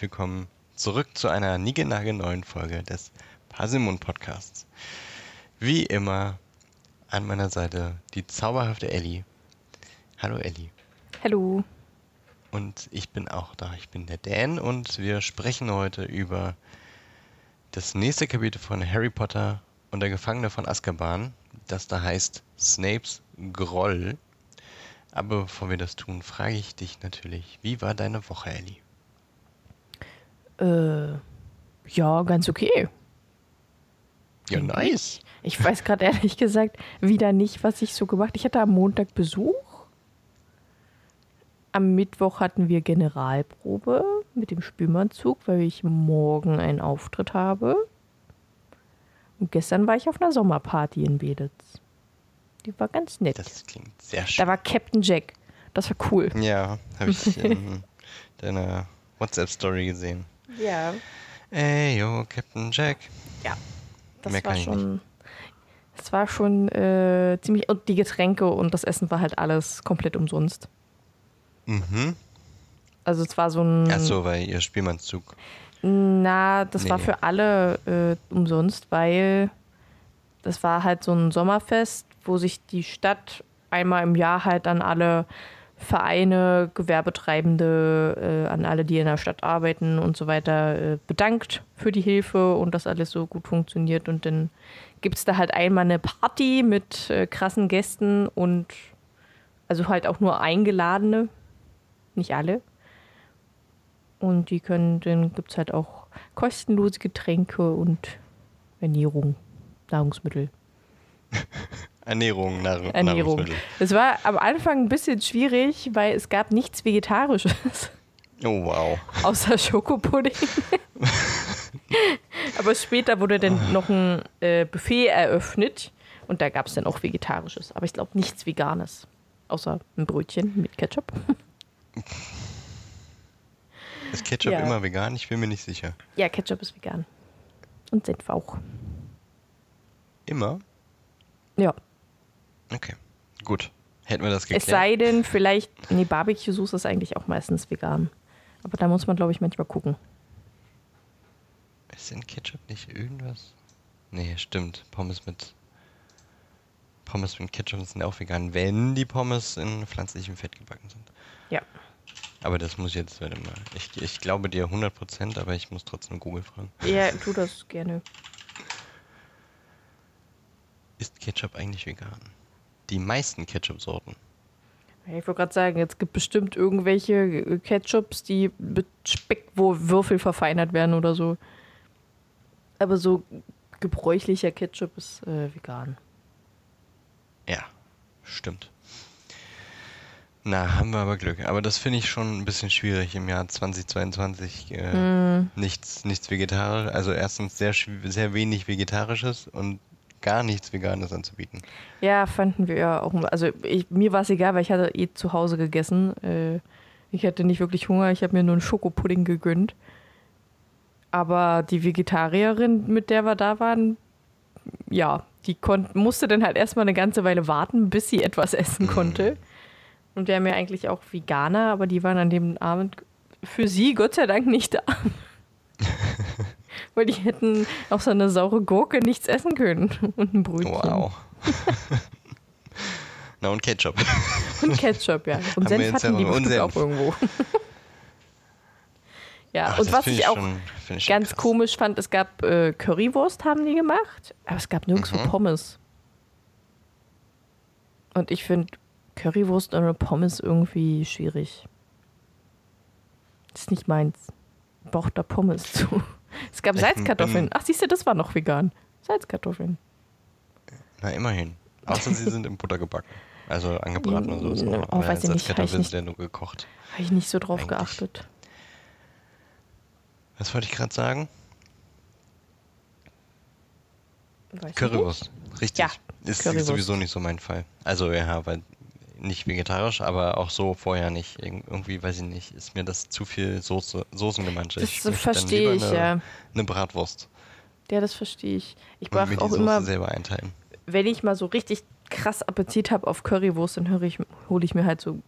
herzlich willkommen zurück zu einer niegelnagelneuen Folge des Parsimon Podcasts. Wie immer an meiner Seite die zauberhafte Ellie. Hallo Ellie. Hallo. Und ich bin auch da. Ich bin der Dan und wir sprechen heute über das nächste Kapitel von Harry Potter und der Gefangene von Azkaban, das da heißt Snapes Groll. Aber bevor wir das tun, frage ich dich natürlich, wie war deine Woche, Ellie? Äh, ja, ganz okay. Ja, nice. Ich weiß gerade ehrlich gesagt wieder nicht, was ich so gemacht Ich hatte am Montag Besuch. Am Mittwoch hatten wir Generalprobe mit dem Spülmannzug, weil ich morgen einen Auftritt habe. Und gestern war ich auf einer Sommerparty in Beditz. Die war ganz nett. Das klingt sehr schön. Da war Captain Jack. Das war cool. Ja, habe ich in deiner WhatsApp-Story gesehen. Ja. Ey, yo, Captain Jack. Ja. Das Mehr war schon. Das war schon äh, ziemlich. Und die Getränke und das Essen war halt alles komplett umsonst. Mhm. Also es war so ein. Ach so, weil ihr Spielmannszug. Na, das war Nee. für alle äh, umsonst, weil das war halt so ein Sommerfest, wo sich die Stadt einmal im Jahr halt an alle Vereine, Gewerbetreibende, äh, an alle, die in der Stadt arbeiten und so weiter, äh, bedankt für die Hilfe und dass alles so gut funktioniert. Und dann gibt es da halt einmal eine Party mit äh, krassen Gästen und also halt auch nur Eingeladene, nicht alle. Und die können, dann gibt es halt auch kostenlose Getränke und Ernährung, Nahrungsmittel. Ernährung, Nahr Ernährung. Es war am Anfang ein bisschen schwierig, weil es gab nichts Vegetarisches, Oh, wow. außer Schokopudding. Aber später wurde dann noch ein äh, Buffet eröffnet und da gab es dann auch Vegetarisches. Aber ich glaube nichts Veganes, außer ein Brötchen mit Ketchup. Ist Ketchup Ja. immer vegan? Ich bin mir nicht sicher. Ja, Ketchup ist vegan. Und Senf auch. Immer? Ja. Okay. Gut. Hätten wir das Es geklärt. sei denn, vielleicht, nee, Barbecue-Soße ist eigentlich auch meistens vegan. Aber da muss man, glaube ich, manchmal gucken. Ist in Ketchup nicht irgendwas? Nee, stimmt. Pommes mit. Pommes mit Ketchup sind auch vegan, wenn die Pommes in pflanzlichem Fett gebacken sind. Ja. Aber das muss ich jetzt, warte mal. Ich, ich glaube dir 100%, aber ich muss trotzdem Google fragen. Ja, tu das gerne. Ist Ketchup eigentlich vegan? Die meisten Ketchup-Sorten. Ich wollte gerade sagen, jetzt gibt bestimmt irgendwelche äh, Ketchups, die mit Speck, wo Würfel verfeinert werden oder so. Aber so gebräuchlicher Ketchup ist äh, vegan. Ja, stimmt. Na, haben wir aber Glück. Aber das finde ich schon ein bisschen schwierig im Jahr 2022. Äh, nichts, nichts vegetarisch. Also erstens sehr, sehr wenig Vegetarisches und gar nichts Veganes anzubieten. Ja, fanden wir ja auch. Also ich, mir war es egal, weil ich hatte eh zu Hause gegessen. Äh, ich hatte nicht wirklich Hunger, ich habe mir nur einen Schokopudding gegönnt. Aber die Vegetarierin, mit der wir da waren, ja, die musste dann halt erstmal eine ganze Weile warten, bis sie etwas essen konnte. Und wir haben ja eigentlich auch Veganer, aber die waren an dem Abend für sie Gott sei Dank nicht da. Weil die hätten auch so eine saure Gurke nichts essen können. Und ein Brötchen. Wow. Na und Ketchup. Und Ketchup, ja. Und Senf hatten die bestimmt auch irgendwo. ja, Ach, und was ich auch schon- ich ganz komisch fand, es gab äh, Currywurst, haben die gemacht, aber es gab nirgendwo Mhm. Pommes. Und ich finde Currywurst ohne Pommes irgendwie schwierig. Das ist nicht meins. Ich brauche da Pommes zu. Es gab Ich Salzkartoffeln. Ach, siehst du, das war noch vegan. Salzkartoffeln. Na, immerhin. Außer sie sind in Butter gebacken. Also angebraten und so. Ist Mm, noch, oh, aber weiß ich nicht, sind ja nur gekocht. Habe ich nicht so drauf Eigentlich. geachtet. Was wollte ich gerade sagen? Weiß ich nicht. Currywurst. Richtig. Ja, ist Currywurst. sowieso nicht so mein Fall. Also ja, weil nicht vegetarisch, aber auch so vorher nicht. Irg- Irgendwie, weiß ich nicht, ist mir das zu viel Soße, Soßengemansche. Das dann verstehe ich, eine, ja. Eine Bratwurst. Ja, das verstehe ich. Ich die auch Soße immer, selber einteilen. wenn ich mal so richtig krass Appetit habe auf Currywurst, dann höre ich, hole ich mir halt so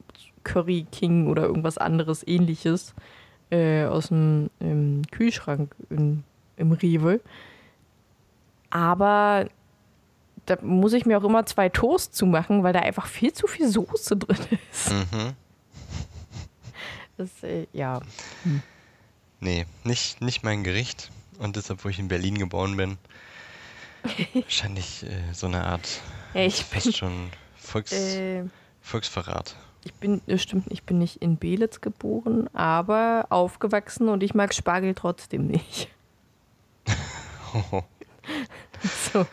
Curry King oder irgendwas anderes ähnliches. äh, aus dem im Kühlschrank in, im Rewe. Aber da muss ich mir auch immer zwei Toast zumachen, weil da einfach viel zu viel Soße drin ist. Mhm. Das, äh, ja. Nee, nicht, nicht mein Gericht. Und deshalb, wo ich in Berlin geboren bin, wahrscheinlich äh, so eine Art Ja, ich fast bin, schon Volks, äh, Volksverrat. ich bin, das stimmt, ich bin nicht in Belitz geboren, aber aufgewachsen und ich mag Spargel trotzdem nicht. So.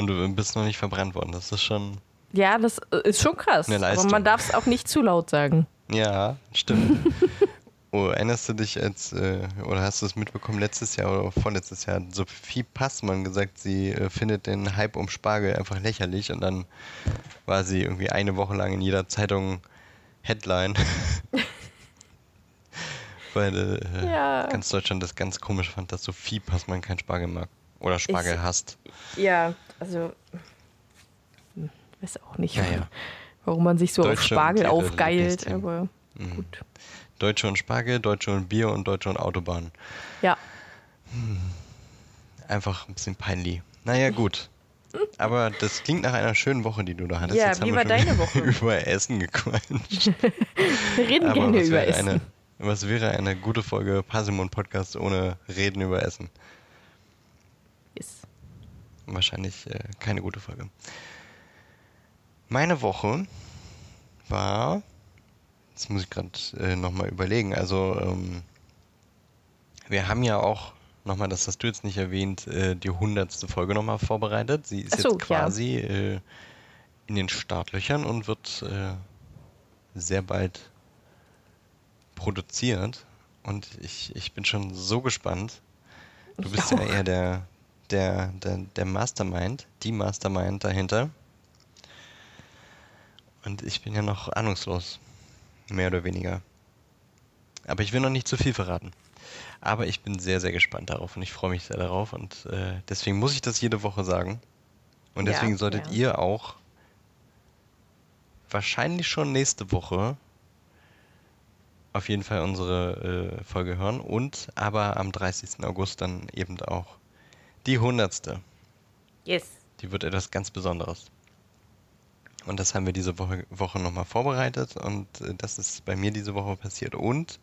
Und du bist noch nicht verbrannt worden. Das ist schon. Ja, das ist schon krass. Eine Aber man darf es auch nicht zu laut sagen. Ja, stimmt. oh, erinnerst du dich als, äh, oder hast du es mitbekommen, letztes Jahr oder vorletztes Jahr, Sophie Passmann gesagt, sie äh, findet den Hype um Spargel einfach lächerlich und dann war sie irgendwie eine Woche lang in jeder Zeitung Headline. Weil äh, Ja. ganz Deutschland das ganz komisch fand, dass Sophie Passmann keinen Spargel mag. Oder Spargel Ich- hasst. Ja, also. hm, Weiß auch nicht, Naja. warum man sich so auf Deutsche Spargel und Tiere aufgeilt, aber Mhm. gut. Deutsche und Spargel, Deutsche und Bier und Deutsche und Autobahn. Ja, Einfach ein bisschen peinlich. Naja, gut. Aber das klingt nach einer schönen Woche, die du da hattest. Ja, Jetzt wie haben war deine Woche? über Essen gequatscht. reden Aber gerne über Essen. eine, was wäre eine gute Folge Parsimon Podcast ohne Reden über Essen? Wahrscheinlich äh, keine gute Folge. Meine Woche war, jetzt muss ich gerade äh, nochmal überlegen, also ähm, wir haben ja auch nochmal, das hast du jetzt nicht erwähnt, äh, die hundertste Folge nochmal vorbereitet. Sie ist so, jetzt quasi äh, in den Startlöchern und wird äh, sehr bald produziert. Und ich, ich bin schon so gespannt. Du bist ja auch. eher der, der, der, der Mastermind, die Mastermind dahinter. Und ich bin ja noch ahnungslos. Mehr oder weniger. Aber ich will noch nicht zu viel verraten. Aber ich bin sehr, sehr gespannt darauf und ich freue mich sehr darauf. Und äh, deswegen muss ich das jede Woche sagen. Und Ja, deswegen solltet ja. ihr auch wahrscheinlich schon nächste Woche auf jeden Fall unsere äh, Folge hören. Und aber am 30. August dann eben auch die 100. Yes. Die wird etwas ganz Besonderes. Und das haben wir diese Woche, Woche nochmal vorbereitet und äh, das ist bei mir diese Woche passiert. Und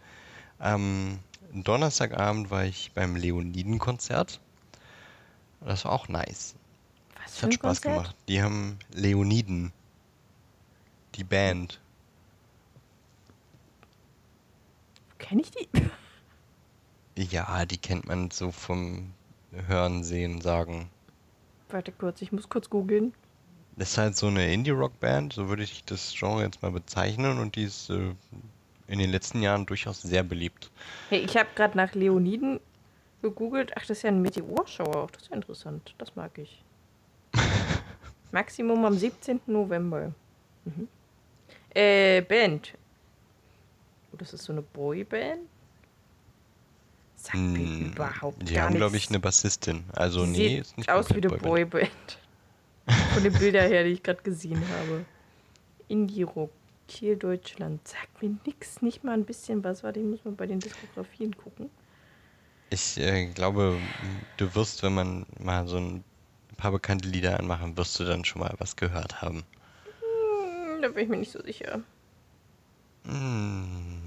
am Donnerstagabend war ich beim Leoniden-Konzert. Das war auch nice. Was Das für hat ein Spaß Konzert? gemacht. Die haben Leoniden. Die Band. Kenn ich die? Ja, die kennt man so vom Hören, Sehen, Sagen. Warte kurz, ich muss kurz googeln. Das ist halt so eine Indie-Rock-Band, so würde ich das Genre jetzt mal bezeichnen und die ist äh, in den letzten Jahren durchaus sehr beliebt. Hey, ich habe gerade nach Leoniden gegoogelt. Ach, das ist ja ein Meteorschauer. Das ist ja interessant. Das mag ich. Maximum am 17. November. Mhm. Äh, Band. Oh, das ist so eine Boyband? Sagt mir Hm, überhaupt Die gar haben, glaube nichts. ich, eine Bassistin. Also, Die nee, ist nicht aus wie eine Boyband. Boyband. Von den Bildern her, die ich gerade gesehen habe. Indie-Rock, Kiel, Deutschland. Sagt mir nix, nicht mal ein bisschen was. Warte, ich muss mal bei den Diskografien gucken. Ich äh, glaube, du wirst, wenn man mal so ein paar bekannte Lieder anmachen, wirst du dann schon mal was gehört haben. Hm, da bin ich mir nicht so sicher. Hm,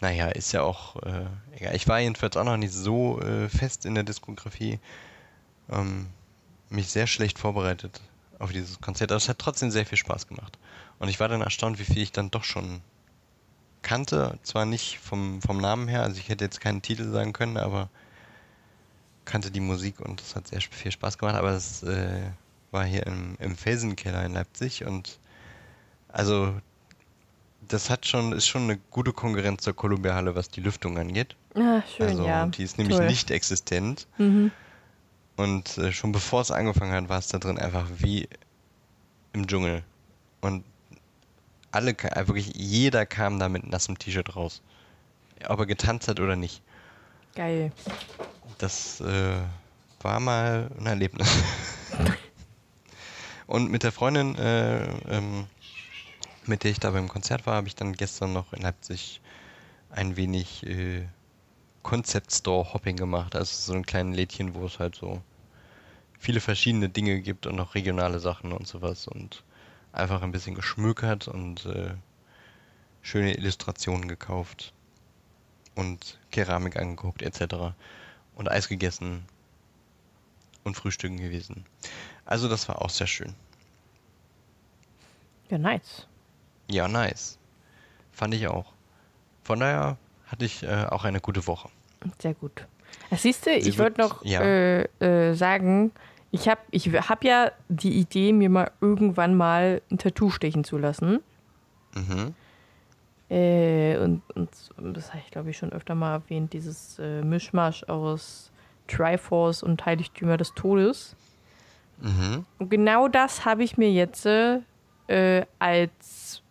naja, ist ja auch äh, egal. Ich war jedenfalls auch noch nicht so äh, fest in der Diskografie. Ähm, mich sehr schlecht vorbereitet auf dieses Konzert. Aber es hat trotzdem sehr viel Spaß gemacht. Und ich war dann erstaunt, wie viel ich dann doch schon kannte. Zwar nicht vom, vom Namen her, also ich hätte jetzt keinen Titel sagen können, aber kannte die Musik und es hat sehr viel Spaß gemacht. Aber es äh, war hier im, im Felsenkeller in Leipzig und also das hat schon, ist schon eine gute Konkurrenz zur Columbia-Halle, was die Lüftung angeht. Ah, schön, also ja. die ist nämlich Toll. nicht existent. Mhm. Und äh, schon bevor es angefangen hat, war es da drin einfach wie im Dschungel. Und alle, äh, wirklich jeder kam da mit nassem T-Shirt raus. Ob er getanzt hat oder nicht. Geil. Das äh, war mal ein Erlebnis. Und mit der Freundin, äh, ähm, mit der ich da beim Konzert war, habe ich dann gestern noch in Leipzig ein wenig äh, Concept Store Hopping gemacht. Also so ein kleines Lädchen, wo es halt so viele verschiedene Dinge gibt und auch regionale Sachen und sowas und einfach ein bisschen geschmückert und äh, schöne Illustrationen gekauft und Keramik angeguckt etc. und Eis gegessen und Frühstücken gewesen. Also das war auch sehr schön. Ja, nice. Ja, nice. Fand ich auch. Von daher hatte ich äh, auch eine gute Woche. Sehr gut. Das siehst du, ich wollte noch ja. äh, äh, sagen, ich habe ich hab ja die Idee, mir mal irgendwann mal ein Tattoo stechen zu lassen. Mhm. Äh, und, und, das habe ich, glaube ich, schon öfter mal erwähnt, dieses äh, Mischmasch aus Triforce und Heiligtümer des Todes. Mhm. Und genau das habe ich mir jetzt äh, als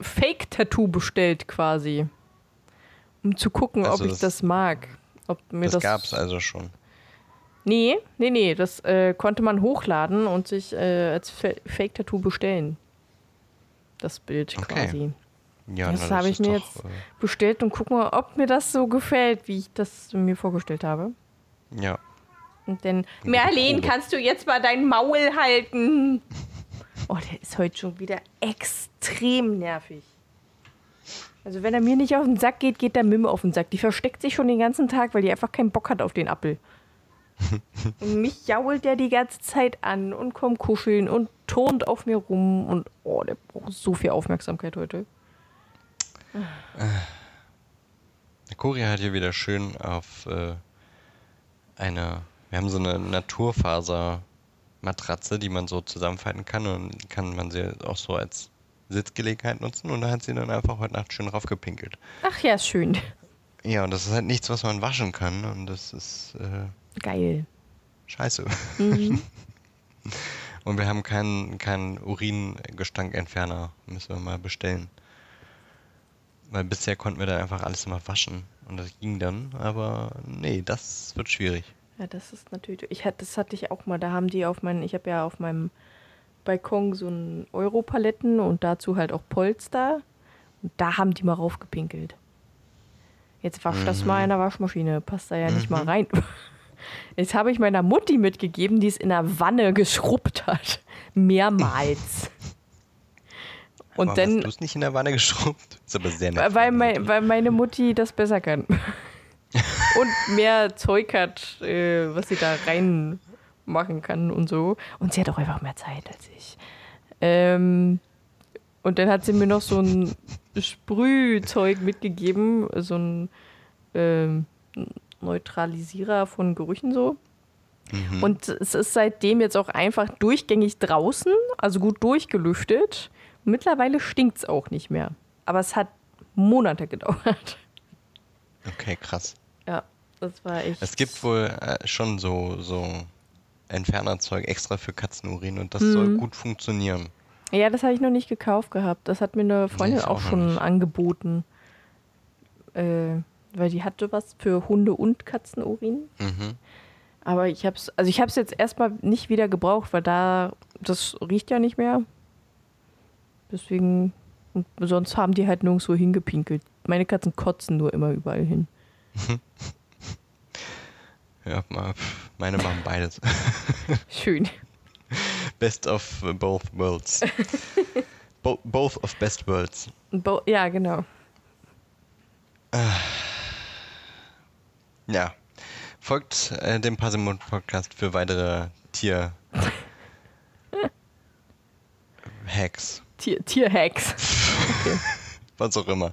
Fake-Tattoo bestellt quasi. Um zu gucken, also ob ich das, mag. Ob mir das, das gab es also schon. Nee, nee, nee. Das äh, konnte man hochladen und sich äh, als Fake-Tattoo bestellen. Das Bild okay. quasi. Ja, das habe ich mir doch, jetzt äh, bestellt und gucken mal, ob mir das so gefällt, wie ich das mir vorgestellt habe. Ja. Und dann, Merlin, kannst du jetzt mal dein Maul halten? Oh, der ist heute schon wieder extrem nervig. Also wenn er mir nicht auf den Sack geht, geht der Mimme auf den Sack. Die versteckt sich schon den ganzen Tag, weil die einfach keinen Bock hat auf den Appel. und mich jault der die ganze Zeit an und kommt kuscheln und turnt auf mir rum und oh, der braucht so viel Aufmerksamkeit heute. Der Kuri hat hier wieder schön auf äh, eine, wir haben so eine Naturfaser-Matratze, die man so zusammenfalten kann und kann man sie auch so als Sitzgelegenheit nutzen und da hat sie dann einfach heute Nacht schön raufgepinkelt. Ach ja, schön. Ja, und das ist halt nichts, was man waschen kann und das ist äh, geil. Scheiße. Mhm. und wir haben keinen keinen Uringestankentferner, müssen wir mal bestellen. Weil bisher konnten wir dann einfach alles immer waschen und das ging dann, aber nee, das wird schwierig. Ja, das ist natürlich. Ich hatte, das hatte ich auch mal. Da haben die auf meinen, ich habe ja auf meinem Balkon so ein Europaletten und dazu halt auch Polster. Und da haben die mal raufgepinkelt. Jetzt wasch mhm. das mal in der Waschmaschine. Passt da ja mhm. nicht mal mhm. rein. Jetzt habe ich meiner Mutti mitgegeben, die es in der Wanne geschrubbt hat. Mehrmals. Und Warum dann. Hast du es nicht in der Wanne geschrubbt? Ist aber sehr nett. Weil, mein, weil meine Mutti das besser kann. Und mehr Zeug hat, äh, was sie da reinmachen kann und so. Und sie hat auch einfach mehr Zeit als ich. Ähm, und dann hat sie mir noch so ein Sprühzeug mitgegeben, so ein ähm, Neutralisierer von Gerüchen so. Mhm. Und es ist seitdem jetzt auch einfach durchgängig draußen, also gut durchgelüftet. Mittlerweile stinkt es auch nicht mehr. Aber es hat Monate gedauert. Okay, krass. Das war echt. Es gibt wohl äh, schon so, so Entfernerzeug extra für Katzenurin und das hm. soll gut funktionieren. Ja, das habe ich noch nicht gekauft gehabt. Das hat mir eine Freundin nee, auch, auch schon angeboten. Äh, weil die hatte was für Hunde und Katzenurin. Mhm. Aber ich habe es, also ich habe es jetzt erstmal nicht wieder gebraucht, weil da, das riecht ja nicht mehr. Deswegen, sonst haben die halt nirgendwo hingepinkelt. Meine Katzen kotzen nur immer überall hin. ja, meine machen beides. Schön. Best of both worlds. Bo both of best worlds. Bo ja, genau. Ja. Folgt äh, dem Passimon Podcast für weitere Tier Hacks. Tier, Tierhacks. Okay. Was auch immer.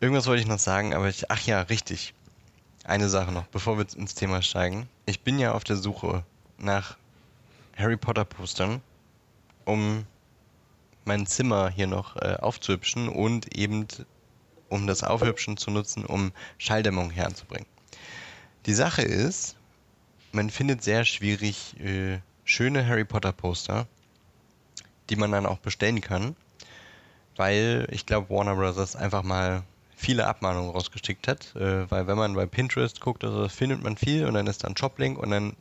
Irgendwas wollte ich noch sagen, aber ich. Ach ja, richtig. Eine Sache noch, bevor wir ins Thema steigen. Ich bin ja auf der Suche nach Harry Potter Postern, um mein Zimmer hier noch äh, aufzuhübschen und eben um das Aufhübschen zu nutzen, um Schalldämmung heranzubringen. Die Sache ist, man findet sehr schwierig äh, schöne Harry Potter Poster, die man dann auch bestellen kann, weil ich glaube Warner Bros. einfach mal viele Abmahnungen rausgeschickt hat, äh, weil wenn man bei Pinterest guckt, also findet man viel und dann ist da ein Shoplink und dann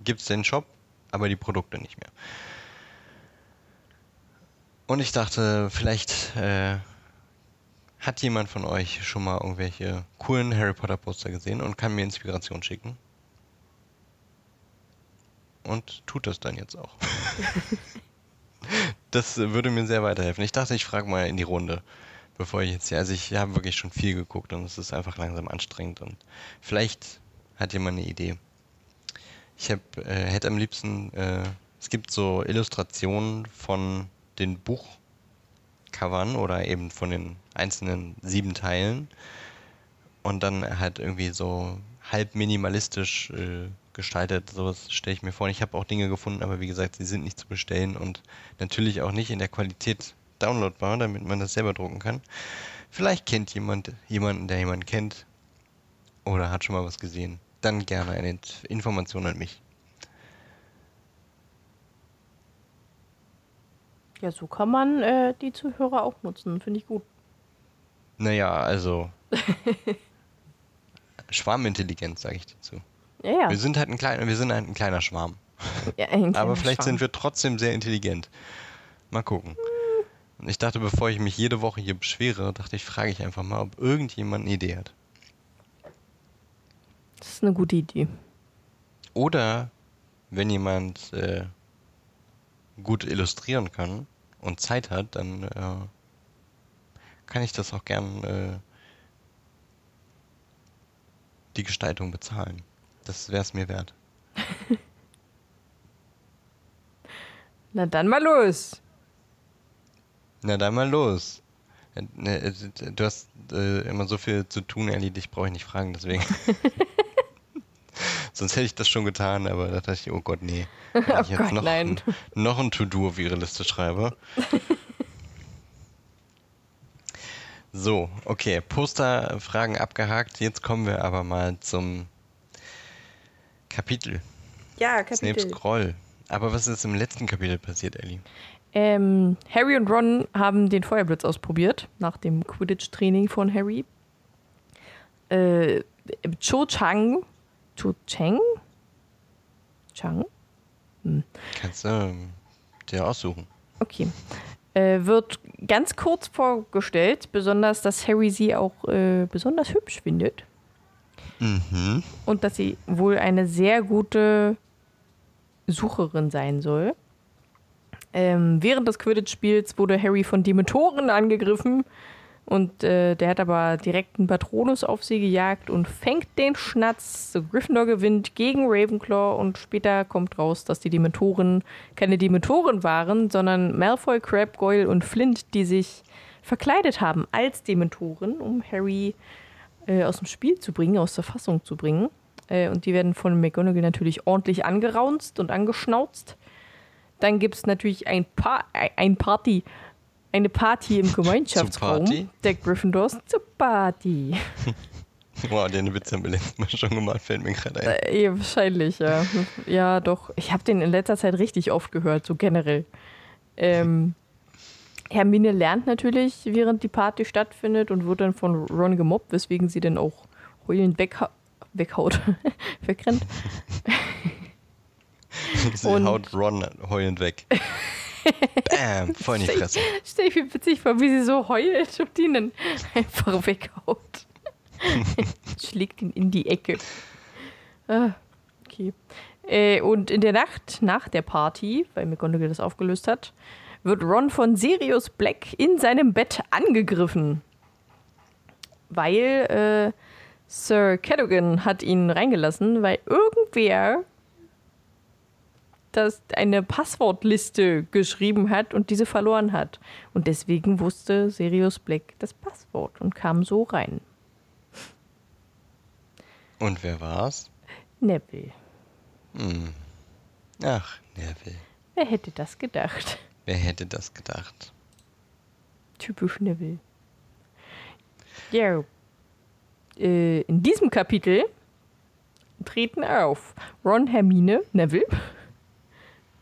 gibt es den Shop, aber die Produkte nicht mehr. Und ich dachte, vielleicht äh, Hat jemand von euch schon mal irgendwelche coolen Harry Potter Poster gesehen und kann mir Inspiration schicken? Und tut das dann jetzt auch. das würde mir sehr weiterhelfen. Ich dachte, ich frage mal in die Runde, bevor ich jetzt hier. Also ich habe wirklich schon viel geguckt und es ist einfach langsam anstrengend und vielleicht hat jemand eine Idee. Ich hab, äh, hätte am liebsten, äh, es gibt so Illustrationen von den Buchcovern oder eben von den einzelnen sieben Teilen und dann halt irgendwie so halb minimalistisch äh, gestaltet. Sowas stelle ich mir vor. Ich habe auch Dinge gefunden, aber wie gesagt, sie sind nicht zu bestellen und natürlich auch nicht in der Qualität downloadbar, damit man das selber drucken kann. Vielleicht kennt jemand jemanden, der jemanden kennt oder hat schon mal was gesehen. Dann gerne eine Information an mich. Ja, so kann man äh, die Zuhörer auch nutzen, finde ich gut. Naja, also Schwarmintelligenz, sage ich dazu. Ja, ja. Wir sind halt ein kleiner, wir sind halt ein kleiner Schwarm. ja ein Aber kleiner vielleicht Schwarm. sind wir trotzdem sehr intelligent. Mal gucken. Und ich dachte, bevor ich mich jede Woche hier beschwere, dachte ich, frage ich einfach mal, ob irgendjemand eine Idee hat. Das ist eine gute Idee. Oder wenn jemand äh, gut illustrieren kann und Zeit hat, dann äh, kann ich das auch gern äh, die Gestaltung bezahlen. Das wäre es mir wert. Na dann mal los. Na dann mal los. Äh, ne, äh, Du hast äh, immer so viel zu tun, Ellie, dich brauche ich nicht fragen, deswegen. Sonst hätte ich das schon getan, aber da dachte ich, oh Gott, nee. Wenn ich Oh jetzt Gott, noch, nein. Ein, noch ein To-Do auf ihre Liste schreibe. so, okay, Posterfragen abgehakt. Jetzt kommen wir aber mal zum Kapitel. Ja, Snape Scroll. Aber was ist im letzten Kapitel passiert, Ellie? Ähm, Harry und Ron haben den Feuerblitz ausprobiert, nach dem Quidditch-Training von Harry. Äh, Cho Chang, Cho Chang? Chang? Kannst du ähm, dir aussuchen. Okay. Äh, wird ganz kurz vorgestellt, besonders, dass Harry sie auch äh, besonders hübsch findet Mhm. und dass sie wohl eine sehr gute Sucherin sein soll. Ähm, während des Quidditch-Spiels wurde Harry von Dementoren angegriffen und äh, der hat aber direkt einen Patronus auf sie gejagt und fängt den Schnatz. So Gryffindor gewinnt gegen Ravenclaw und später kommt raus, dass die Dementoren keine Dementoren waren, sondern Malfoy, Crabbe, Goyle und Flint, die sich verkleidet haben als Dementoren, um Harry äh, aus dem Spiel zu bringen, aus der Fassung zu bringen. Äh, und die werden von McGonagall natürlich ordentlich angeraunzt und angeschnauzt. Dann gibt es natürlich ein, pa ein Party, eine Party im Gemeinschaftsraum Party? der Gryffindors zur Party. Wow, den Witz haben wir letztes Mal schon gemacht, fällt mir gerade ein. Äh, ja, wahrscheinlich, ja. Ja, doch. Ich habe den in letzter Zeit richtig oft gehört, so generell. Ähm, Hermine lernt natürlich, während die Party stattfindet und wird dann von Ron gemobbt, weswegen sie dann auch heulend wegha weghaut, wegrennt. Sie Und- haut Ron heulend weg. Bam, voll in die Fresse. Stell ich mir witzig vor, wie sie so heult und ihn dann einfach weghaut. Schlägt ihn in die Ecke. Ah, okay. Äh, und in der Nacht nach der Party, weil McGonagall das aufgelöst hat, wird Ron von Sirius Black in seinem Bett angegriffen. Weil äh, Sir Cadogan hat ihn reingelassen, weil irgendwer das eine Passwortliste geschrieben hat und diese verloren hat. Und deswegen wusste Sirius Black das Passwort und kam so rein. Und wer war's? Neville. Hm. Ach, Neville. Wer hätte das gedacht? Wer hätte das gedacht? Typisch Neville. Ja. Äh, in diesem Kapitel treten auf Ron, Hermine, Neville,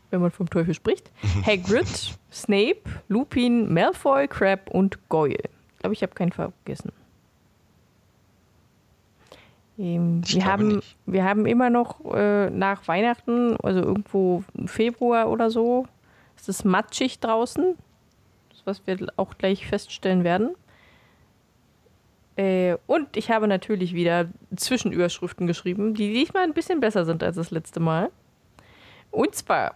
wenn man vom Teufel spricht, Hagrid, Snape, Lupin, Malfoy, Crabbe und Goyle. Ich glaube, ich habe keinen vergessen. Ähm, wir, haben, nicht. wir haben immer noch äh, nach Weihnachten, also irgendwo im Februar oder so, ist es matschig draußen, das, was wir auch gleich feststellen werden. Äh, und ich habe natürlich wieder Zwischenüberschriften geschrieben, die diesmal ein bisschen besser sind als das letzte Mal. Und zwar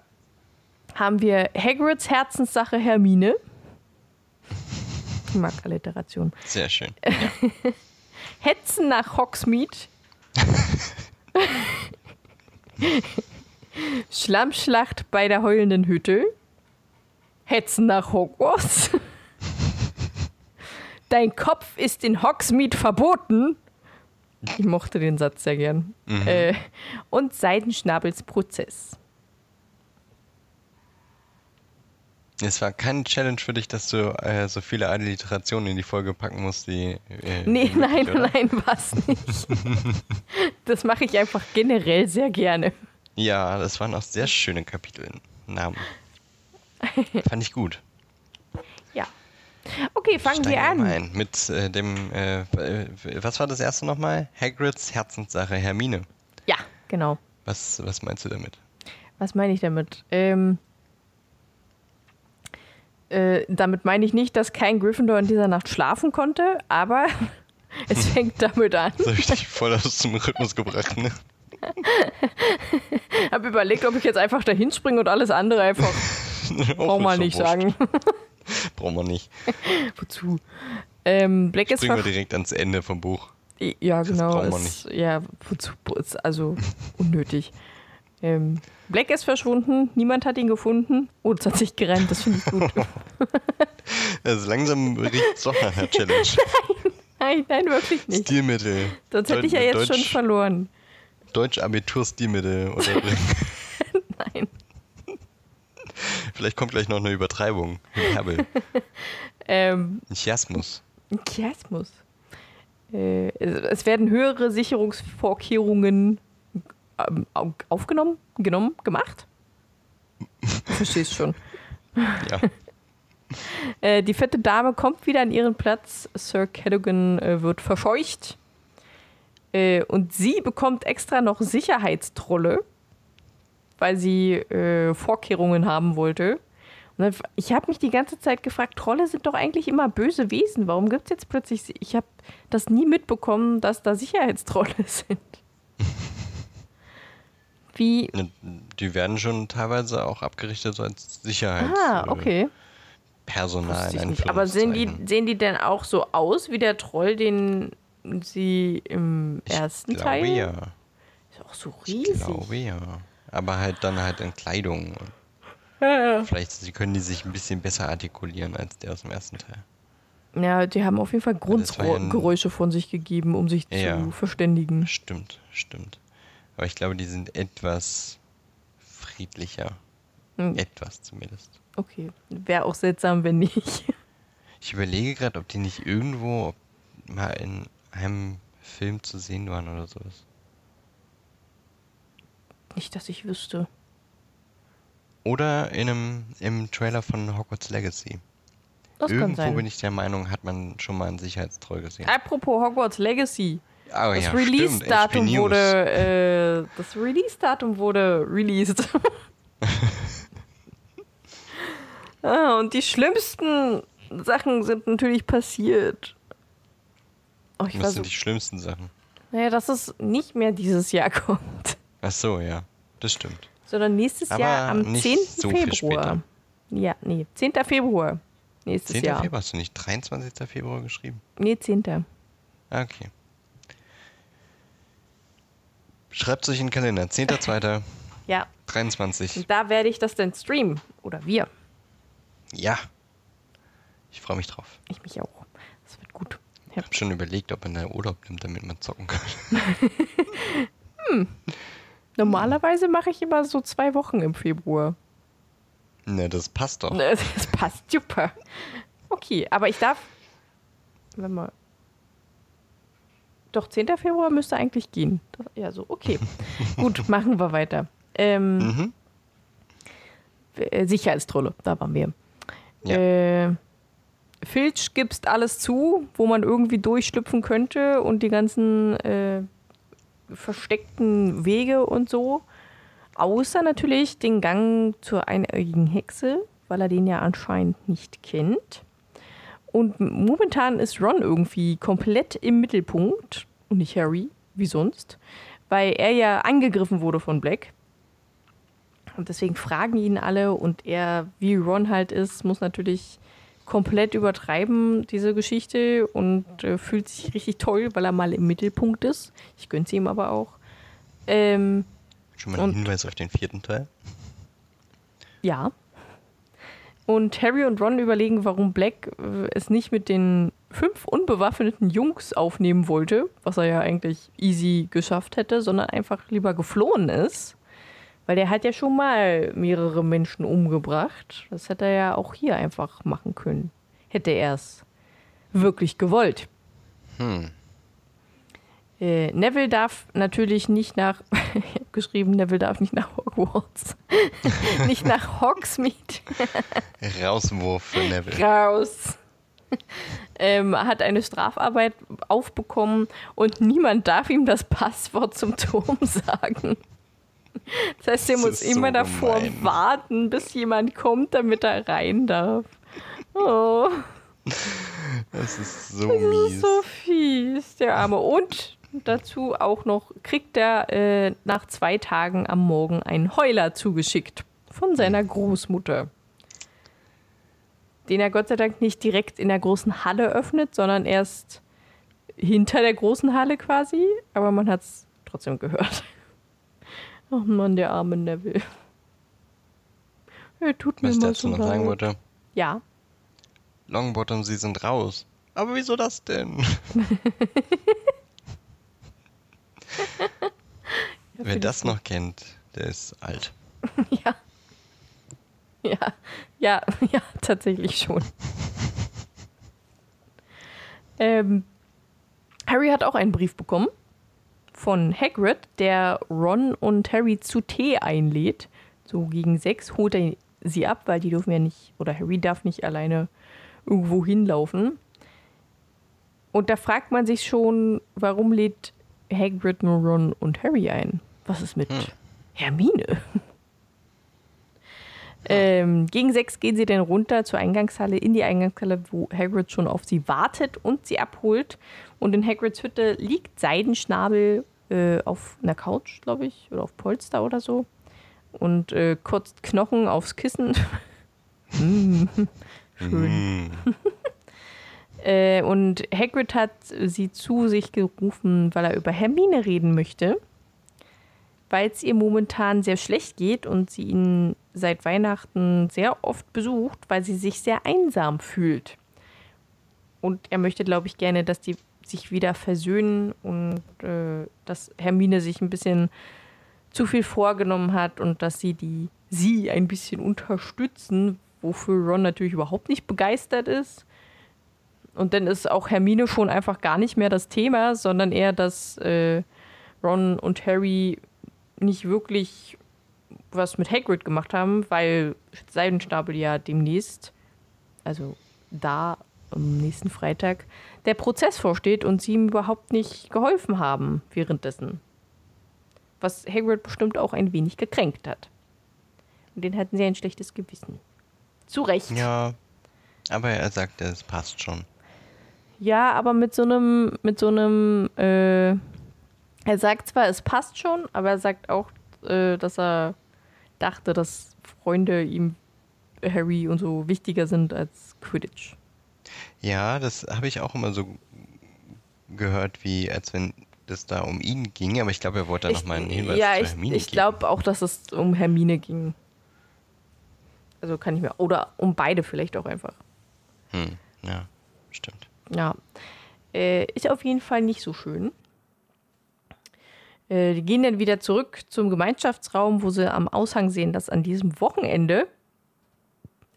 haben wir Hagrids Herzenssache Hermine. Ich mag Alliteration. Sehr schön. Ja. Hetzen nach Hogsmeade. Schlammschlacht bei der heulenden Hütte. Hetzen nach Hogwarts. Dein Kopf ist in Hogsmeade verboten. Ich mochte den Satz sehr gern. Mhm. Äh, und Seidenschnabels Prozess. Es war keine Challenge für dich, dass du äh, so viele Alliterationen in die Folge packen musst, die. Äh, nee, nein, oder? nein, was nicht. das mache ich einfach generell sehr gerne. Ja, das waren auch sehr schöne Kapitelnamen. Fand ich gut. Ja. Okay, fangen wir an. Ein mit äh, dem, äh, was war das erste nochmal? Hagrids Herzenssache Hermine. Ja, genau. Was, was meinst du damit? Was meine ich damit? Ähm, äh, damit meine ich nicht, dass kein Gryffindor in dieser Nacht schlafen konnte, aber es fängt damit an. Das habe ich dich voll aus dem Rhythmus gebracht, ne? habe überlegt, ob ich jetzt einfach da hinspringe und alles andere einfach. Braucht man nicht sagen. Braucht man nicht. Wozu? Ähm, Black Springen wir direkt ans Ende vom Buch. Ja, genau. Das braucht man nicht. Ja, wozu? Also unnötig. Ähm, Black ist verschwunden, niemand hat ihn gefunden. Oh, das hat sich gereimt, das finde ich gut. also langsam riecht es doch nach einer Challenge. nein, nein, wirklich nicht. Stilmittel. Sonst hätte ich ja jetzt Deutsch, schon verloren. Deutsch-Abitur-Stilmittel nein. Vielleicht kommt gleich noch eine Übertreibung. Herbel. ähm, Chiasmus. Chiasmus. Äh, es werden höhere Sicherungsvorkehrungen aufgenommen, genommen, gemacht? Du verstehst schon. Ja. äh, die fette Dame kommt wieder an ihren Platz. Sir Cadogan äh, wird verscheucht. Äh, und sie bekommt extra noch Sicherheitstrolle, weil sie Vorkehrungen haben wollte. Ich habe mich die ganze Zeit gefragt, Trolle sind doch eigentlich immer böse Wesen. Warum gibt es jetzt plötzlich... Ich habe das nie mitbekommen, dass da Sicherheitstrolle sind. Wie? Die werden schon teilweise auch abgerichtet so als Sicherheit. Ah, okay. Personal. Aber sehen die, sehen die denn auch so aus wie der Troll, den sie im ich ersten glaube, Teil? Ja. Ist auch so riesig. Ich glaube ja. Aber halt dann halt in Kleidung. Ja, ja. Vielleicht sie können die sich ein bisschen besser artikulieren als der aus dem ersten Teil. Ja, die haben auf jeden Fall Grundgeräusche ja von sich gegeben, um sich zu verständigen. Stimmt, stimmt. Aber ich glaube, die sind etwas friedlicher. Hm. Etwas zumindest. Okay. Wäre auch seltsam, wenn nicht. Ich überlege gerade, ob die nicht irgendwo mal in einem Film zu sehen waren oder sowas. Nicht, dass ich wüsste. Oder in einem, im Trailer von Hogwarts Legacy. Das Irgendwo bin ich der Meinung, hat man schon mal einen Sicherheitstroll gesehen. Apropos Hogwarts Legacy. Oh, das ja, Release-Datum wurde, äh, das Release-Datum wurde released. ah, und die schlimmsten Sachen sind natürlich passiert. Oh, Was sind so, die schlimmsten Sachen? Naja, dass es nicht mehr dieses Jahr kommt. Ach so, ja, das stimmt. Sondern nächstes Aber Jahr am 10. So Februar. Ja, nee, 10. Februar. Nächstes 10. Jahr. Februar hast du nicht 23. Februar geschrieben? Nee, 10. Ah, okay. Schreibt euch in den Kalender. 10.2. ja. 23. Und da werde ich das dann streamen. Oder wir. Ja. Ich freue mich drauf. Ich mich auch. Das wird gut. Ich habe schon überlegt, ob man da Urlaub nimmt, damit man zocken kann. hm. Normalerweise mache ich immer so zwei Wochen im Februar. Ne, das passt doch. Ne, das passt super. Okay, aber ich darf. Wenn mal. Doch, 10. Februar müsste eigentlich gehen. Das, ja, so, okay. Gut, machen wir weiter. Ähm, mhm. Äh, Sicherheitstrolle, da waren wir. Ja. Äh, Filch gibst alles zu, wo man irgendwie durchschlüpfen könnte und die ganzen äh, versteckten Wege und so. Außer natürlich den Gang zur einäugigen Hexe, weil er den ja anscheinend nicht kennt. Und momentan ist Ron irgendwie komplett im Mittelpunkt und nicht Harry, wie sonst, weil er ja angegriffen wurde von Black. Und deswegen fragen ihn alle und er, wie Ron halt ist, muss natürlich komplett übertreiben, diese Geschichte und äh, fühlt sich richtig toll, weil er mal im Mittelpunkt ist. Ich gönn's ihm aber auch. Ähm, Schon mal ein Hinweis auf den vierten Teil? Ja. Und Harry und Ron überlegen, warum Black äh, es nicht mit den fünf unbewaffneten Jungs aufnehmen wollte, was er ja eigentlich easy geschafft hätte, sondern einfach lieber geflohen ist. Weil der hat ja schon mal mehrere Menschen umgebracht. Das hätte er ja auch hier einfach machen können. Hätte er es wirklich gewollt. Hm. Äh, Neville darf natürlich nicht nach, ich habe geschrieben, Neville darf nicht nach Hogwarts. nicht nach Hogsmeade. Rauswurf für Neville. Raus. Ähm, hat eine Strafarbeit aufbekommen und niemand darf ihm das Passwort zum Turm sagen. Das heißt, er das muss immer so davor gemein. warten, bis jemand kommt, damit er rein darf. Oh. Das ist so das mies. ist so fies, der Arme. Und dazu auch noch, kriegt er äh, nach zwei Tagen am Morgen einen Heuler zugeschickt von seiner Großmutter. Den er Gott sei Dank nicht direkt in der großen Halle öffnet, sondern erst hinter der großen Halle quasi. Aber man hat es trotzdem gehört. Oh Mann, der arme Neville. Er tut mir Was mal so noch sagen wollte? Ja. Longbottom, sie sind raus. Aber wieso das denn? Wer das noch kennt, der ist alt. ja. Ja, ja, ja, tatsächlich schon. ähm, Harry hat auch einen Brief bekommen von Hagrid, der Ron und Harry zu Tee einlädt. So gegen sechs holt er sie ab, weil die dürfen ja nicht, oder Harry darf nicht alleine irgendwo hinlaufen. Und da fragt man sich schon, warum lädt Hagrid nur Ron und Harry ein? Was ist mit hm. Hermine? Ähm, gegen sechs gehen sie dann runter zur Eingangshalle, in die Eingangshalle, wo Hagrid schon auf sie wartet und sie abholt. Und in Hagrids Hütte liegt Seidenschnabel äh, auf einer Couch, glaube ich, oder auf Polster oder so. Und äh, kotzt Knochen aufs Kissen. mm, schön. Mm. äh, und Hagrid hat sie zu sich gerufen, weil er über Hermine reden möchte. Weil es ihr momentan sehr schlecht geht und sie ihn seit Weihnachten sehr oft besucht, weil sie sich sehr einsam fühlt. Und er möchte, glaube ich, gerne, dass die sich wieder versöhnen und äh, dass Hermine sich ein bisschen zu viel vorgenommen hat und dass sie die sie ein bisschen unterstützen, wofür Ron natürlich überhaupt nicht begeistert ist. Und dann ist auch Hermine schon einfach gar nicht mehr das Thema, sondern eher, dass äh, Ron und Harry nicht wirklich was mit Hagrid gemacht haben, weil Seidenstapel ja demnächst, also da am nächsten Freitag, der Prozess vorsteht und sie ihm überhaupt nicht geholfen haben währenddessen. Was Hagrid bestimmt auch ein wenig gekränkt hat. Und den hatten sie ein schlechtes Gewissen. Zu Recht. Ja, aber er sagt, es passt schon. Ja, aber mit so einem, mit so einem, äh, er sagt zwar, es passt schon, aber er sagt auch, äh, dass er dachte, dass Freunde ihm Harry und so wichtiger sind als Quidditch. Ja, das habe ich auch immer so gehört, wie als wenn es da um ihn ging, aber ich glaube, er wollte da nochmal einen Hinweis ja, zu Hermine ich, ich glaube auch, dass es um Hermine ging. Also kann ich mir. Oder um beide vielleicht auch einfach. Hm, ja, stimmt. Ja. Äh, ist auf jeden Fall nicht so schön. Äh, die gehen dann wieder zurück zum Gemeinschaftsraum, wo sie am Aushang sehen, dass an diesem Wochenende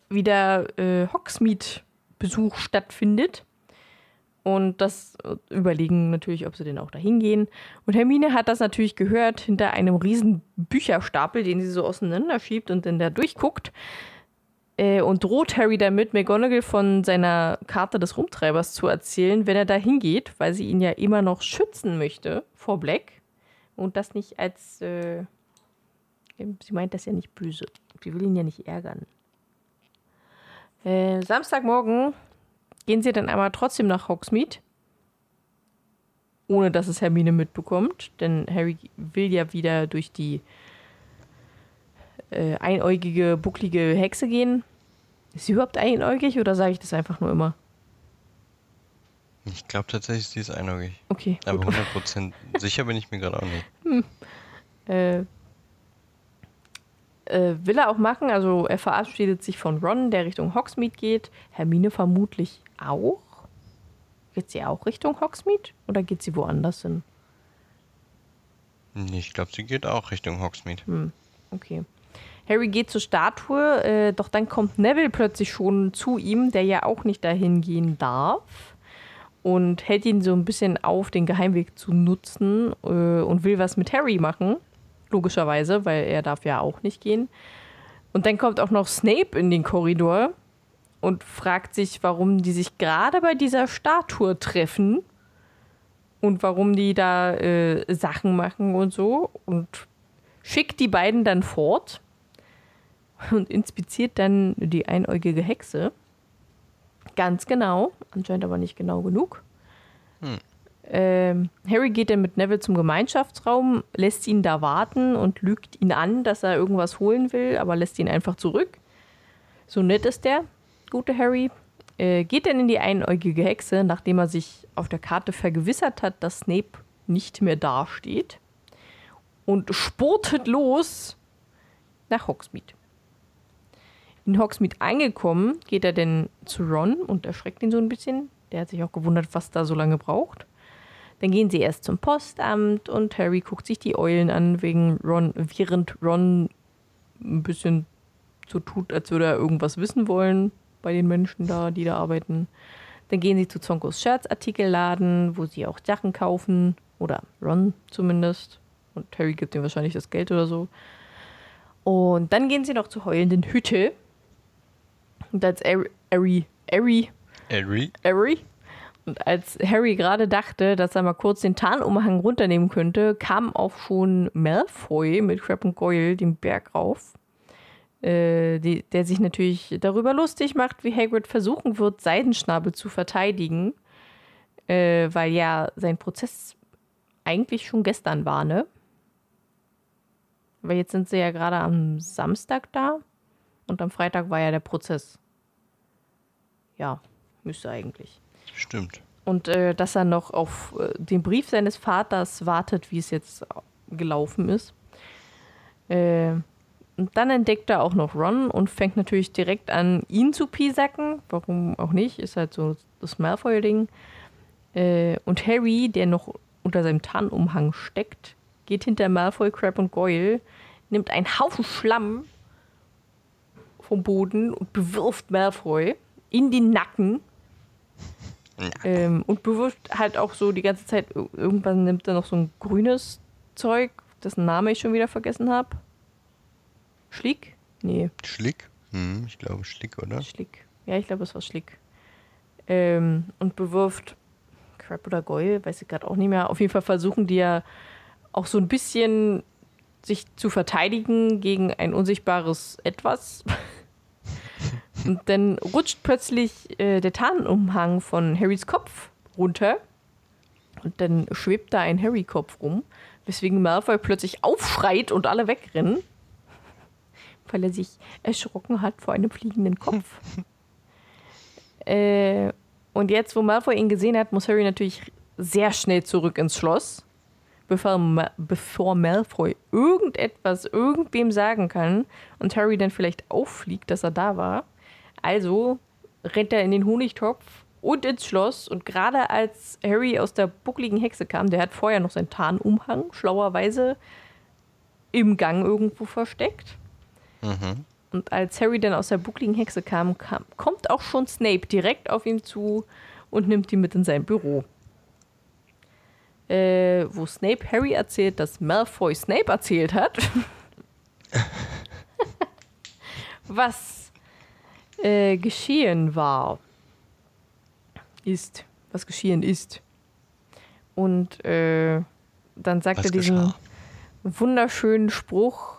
wieder äh, Hogsmeade Besuch stattfindet. Und das äh, überlegen natürlich, ob sie denn auch dahin gehen. Und Hermine hat das natürlich gehört hinter einem riesen Bücherstapel, den sie so auseinanderschiebt und dann da durchguckt. Äh, und droht Harry damit, McGonagall von seiner Karte des Rumtreibers zu erzählen, wenn er da hingeht, weil sie ihn ja immer noch schützen möchte vor Black. Und das nicht als. Äh, sie meint das ja nicht böse. Sie will ihn ja nicht ärgern. Äh, Samstagmorgen gehen sie dann aber trotzdem nach Hogsmeade, ohne dass es Hermine mitbekommt, denn Harry will ja wieder durch die äh, einäugige, bucklige Hexe gehen. Ist sie überhaupt einäugig oder sage ich das einfach nur immer? Ich glaube tatsächlich, sie ist einäugig. Okay. Aber 100% sicher bin ich mir gerade auch nicht. Hm. Äh, äh, will er auch machen. Also er verabschiedet sich von Ron, der Richtung Hogsmeade geht. Hermine vermutlich auch. Geht sie auch Richtung Hogsmeade oder geht sie woanders hin? Ich glaube, sie geht auch Richtung Hogsmeade. Hm, okay. Harry geht zur Statue, äh, doch dann kommt Neville plötzlich schon zu ihm, der ja auch nicht dahin gehen darf. Und hält ihn so ein bisschen auf, den Geheimweg zu nutzen äh, und will was mit Harry machen. Logischerweise, weil er darf ja auch nicht gehen. Und dann kommt auch noch Snape in den Korridor und fragt sich, warum die sich gerade bei dieser Statue treffen und warum die da äh, Sachen machen und so. Und schickt die beiden dann fort und inspiziert dann die einäugige Hexe. Ganz genau, anscheinend aber nicht genau genug. Hm. Ähm, Harry geht dann mit Neville zum Gemeinschaftsraum, lässt ihn da warten und lügt ihn an, dass er irgendwas holen will, aber lässt ihn einfach zurück. So nett ist der, gute Harry. Äh, geht dann in die einäugige Hexe, nachdem er sich auf der Karte vergewissert hat, dass Snape nicht mehr dasteht. Und spurtet los nach Hogsmeade. In Hogsmeade angekommen, geht er dann zu Ron und erschreckt ihn so ein bisschen. Der hat sich auch gewundert, was da so lange braucht. Dann gehen sie erst zum Postamt und Harry guckt sich die Eulen an, wegen Ron, während Ron ein bisschen so tut, als würde er irgendwas wissen wollen bei den Menschen da, die da arbeiten. Dann gehen sie zu Zonkos Scherzartikelladen, wo sie auch Sachen kaufen. Oder Ron zumindest. Und Harry gibt ihm wahrscheinlich das Geld oder so. Und dann gehen sie noch zur heulenden Hütte. Und als Harry, Harry, Harry, Harry, Harry und als Harry gerade dachte, dass er mal kurz den Tarnumhang runternehmen könnte, kam auch schon Malfoy mit Crab und Goyle den Berg rauf. Äh, die, der sich natürlich darüber lustig macht, wie Hagrid versuchen wird, Seidenschnabel zu verteidigen. Äh, weil ja sein Prozess eigentlich schon gestern war, ne? Weil jetzt sind sie ja gerade am Samstag da und am Freitag war ja der Prozess. Ja, müsste eigentlich. Stimmt. Und äh, dass er noch auf äh, den Brief seines Vaters wartet, wie es jetzt gelaufen ist. Äh, und dann entdeckt er auch noch Ron und fängt natürlich direkt an, ihn zu piesacken. Warum auch nicht? Ist halt so das Malfoy-Ding. Äh, und Harry, der noch unter seinem Tarnumhang steckt, geht hinter Malfoy, Crab und Goyle, nimmt einen Haufen Schlamm vom Boden und bewirft Malfoy in den Nacken ähm, und bewirft halt auch so die ganze Zeit, irgendwann nimmt er noch so ein grünes Zeug, dessen Name ich schon wieder vergessen habe. Schlick? Nee. Schlick? Hm, ich glaube Schlick, oder? Schlick. Ja, ich glaube, es war Schlick. Ähm, und bewirft Crap oder Goyle, weiß ich gerade auch nicht mehr. Auf jeden Fall versuchen die ja auch so ein bisschen sich zu verteidigen gegen ein unsichtbares Etwas. Und dann rutscht plötzlich äh, der Tarnumhang von Harrys Kopf runter. Und dann schwebt da ein Harry-Kopf rum, weswegen Malfoy plötzlich aufschreit und alle wegrennen. Weil er sich erschrocken hat vor einem fliegenden Kopf. äh, und jetzt, wo Malfoy ihn gesehen hat, muss Harry natürlich sehr schnell zurück ins Schloss, bevor, Ma bevor Malfoy irgendetwas irgendwem sagen kann und Harry dann vielleicht auffliegt, dass er da war. Also rennt er in den Honigtopf und ins Schloss. Und gerade als Harry aus der buckligen Hexe kam, der hat vorher noch seinen Tarnumhang schlauerweise im Gang irgendwo versteckt. Mhm. Und als Harry dann aus der buckligen Hexe kam, kam, kommt auch schon Snape direkt auf ihn zu und nimmt ihn mit in sein Büro. Äh, wo Snape Harry erzählt, dass Malfoy Snape erzählt hat. Was äh, geschehen war. Ist. Was geschehen ist. Und äh, dann sagt was er diesen geschah? wunderschönen Spruch: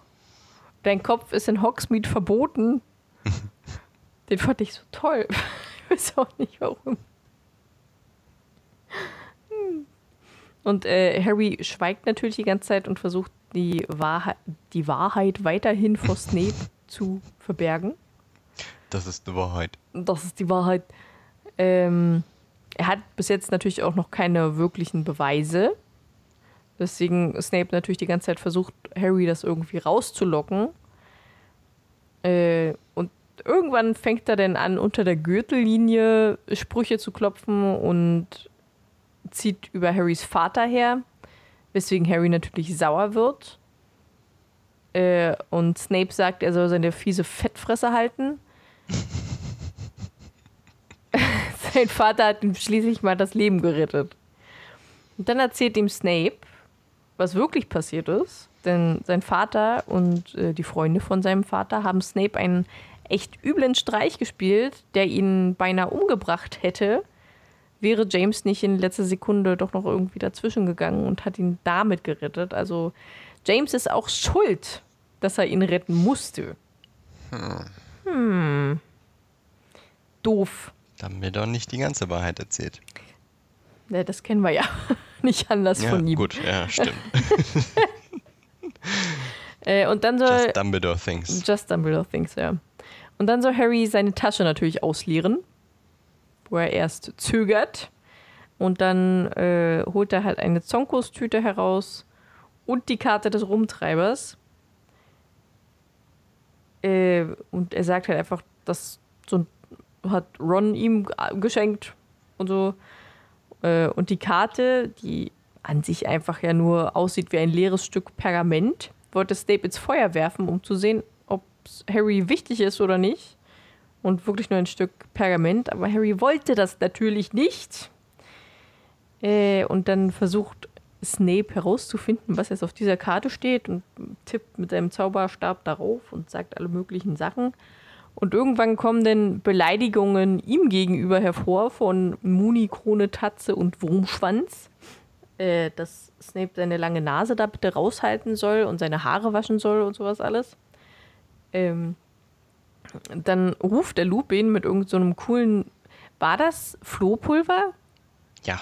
Dein Kopf ist in Hogsmeade verboten. Den fand ich so toll. weiß auch nicht warum. Und äh, Harry schweigt natürlich die ganze Zeit und versucht die Wahrheit, die Wahrheit weiterhin vor Snape zu verbergen. Das ist die Wahrheit. Das ist die Wahrheit. Ähm, er hat bis jetzt natürlich auch noch keine wirklichen Beweise. Deswegen Snape natürlich die ganze Zeit versucht, Harry das irgendwie rauszulocken. Äh, und irgendwann fängt er dann an, unter der Gürtellinie Sprüche zu klopfen und zieht über Harrys Vater her, weswegen Harry natürlich sauer wird. Äh, und Snape sagt, er soll seine fiese Fettfresse halten. Sein Vater hat ihm schließlich mal das Leben gerettet. Und dann erzählt ihm Snape, was wirklich passiert ist. Denn sein Vater und äh, die Freunde von seinem Vater haben Snape einen echt üblen Streich gespielt, der ihn beinahe umgebracht hätte, wäre James nicht in letzter Sekunde doch noch irgendwie dazwischen gegangen und hat ihn damit gerettet. Also James ist auch schuld, dass er ihn retten musste. Hm. hm. Doof. Da haben wir doch nicht die ganze Wahrheit erzählt. Ja, das kennen wir ja nicht anders ja, von ihm. Gut, ja, stimmt. äh, und dann soll. Just Dumbledore thinks. Just Dumbledore thinks, ja. Und dann soll Harry seine Tasche natürlich ausleeren, wo er erst zögert. Und dann äh, holt er halt eine Zonkos-Tüte heraus und die Karte des Rumtreibers. Äh, und er sagt halt einfach, dass so hat Ron ihm geschenkt und so. Äh, und die Karte, die an sich einfach ja nur aussieht wie ein leeres Stück Pergament, wollte Snape ins Feuer werfen, um zu sehen, ob Harry wichtig ist oder nicht. Und wirklich nur ein Stück Pergament. Aber Harry wollte das natürlich nicht. Äh, und dann versucht Snape herauszufinden, was jetzt auf dieser Karte steht und tippt mit seinem Zauberstab darauf und sagt alle möglichen Sachen. Und irgendwann kommen dann Beleidigungen ihm gegenüber hervor von Muni, Krone, Tatze und Wurmschwanz. Äh, dass Snape seine lange Nase da bitte raushalten soll und seine Haare waschen soll und sowas alles. Ähm, dann ruft der Lupin mit irgendeinem so coolen. War das Flohpulver? Ja.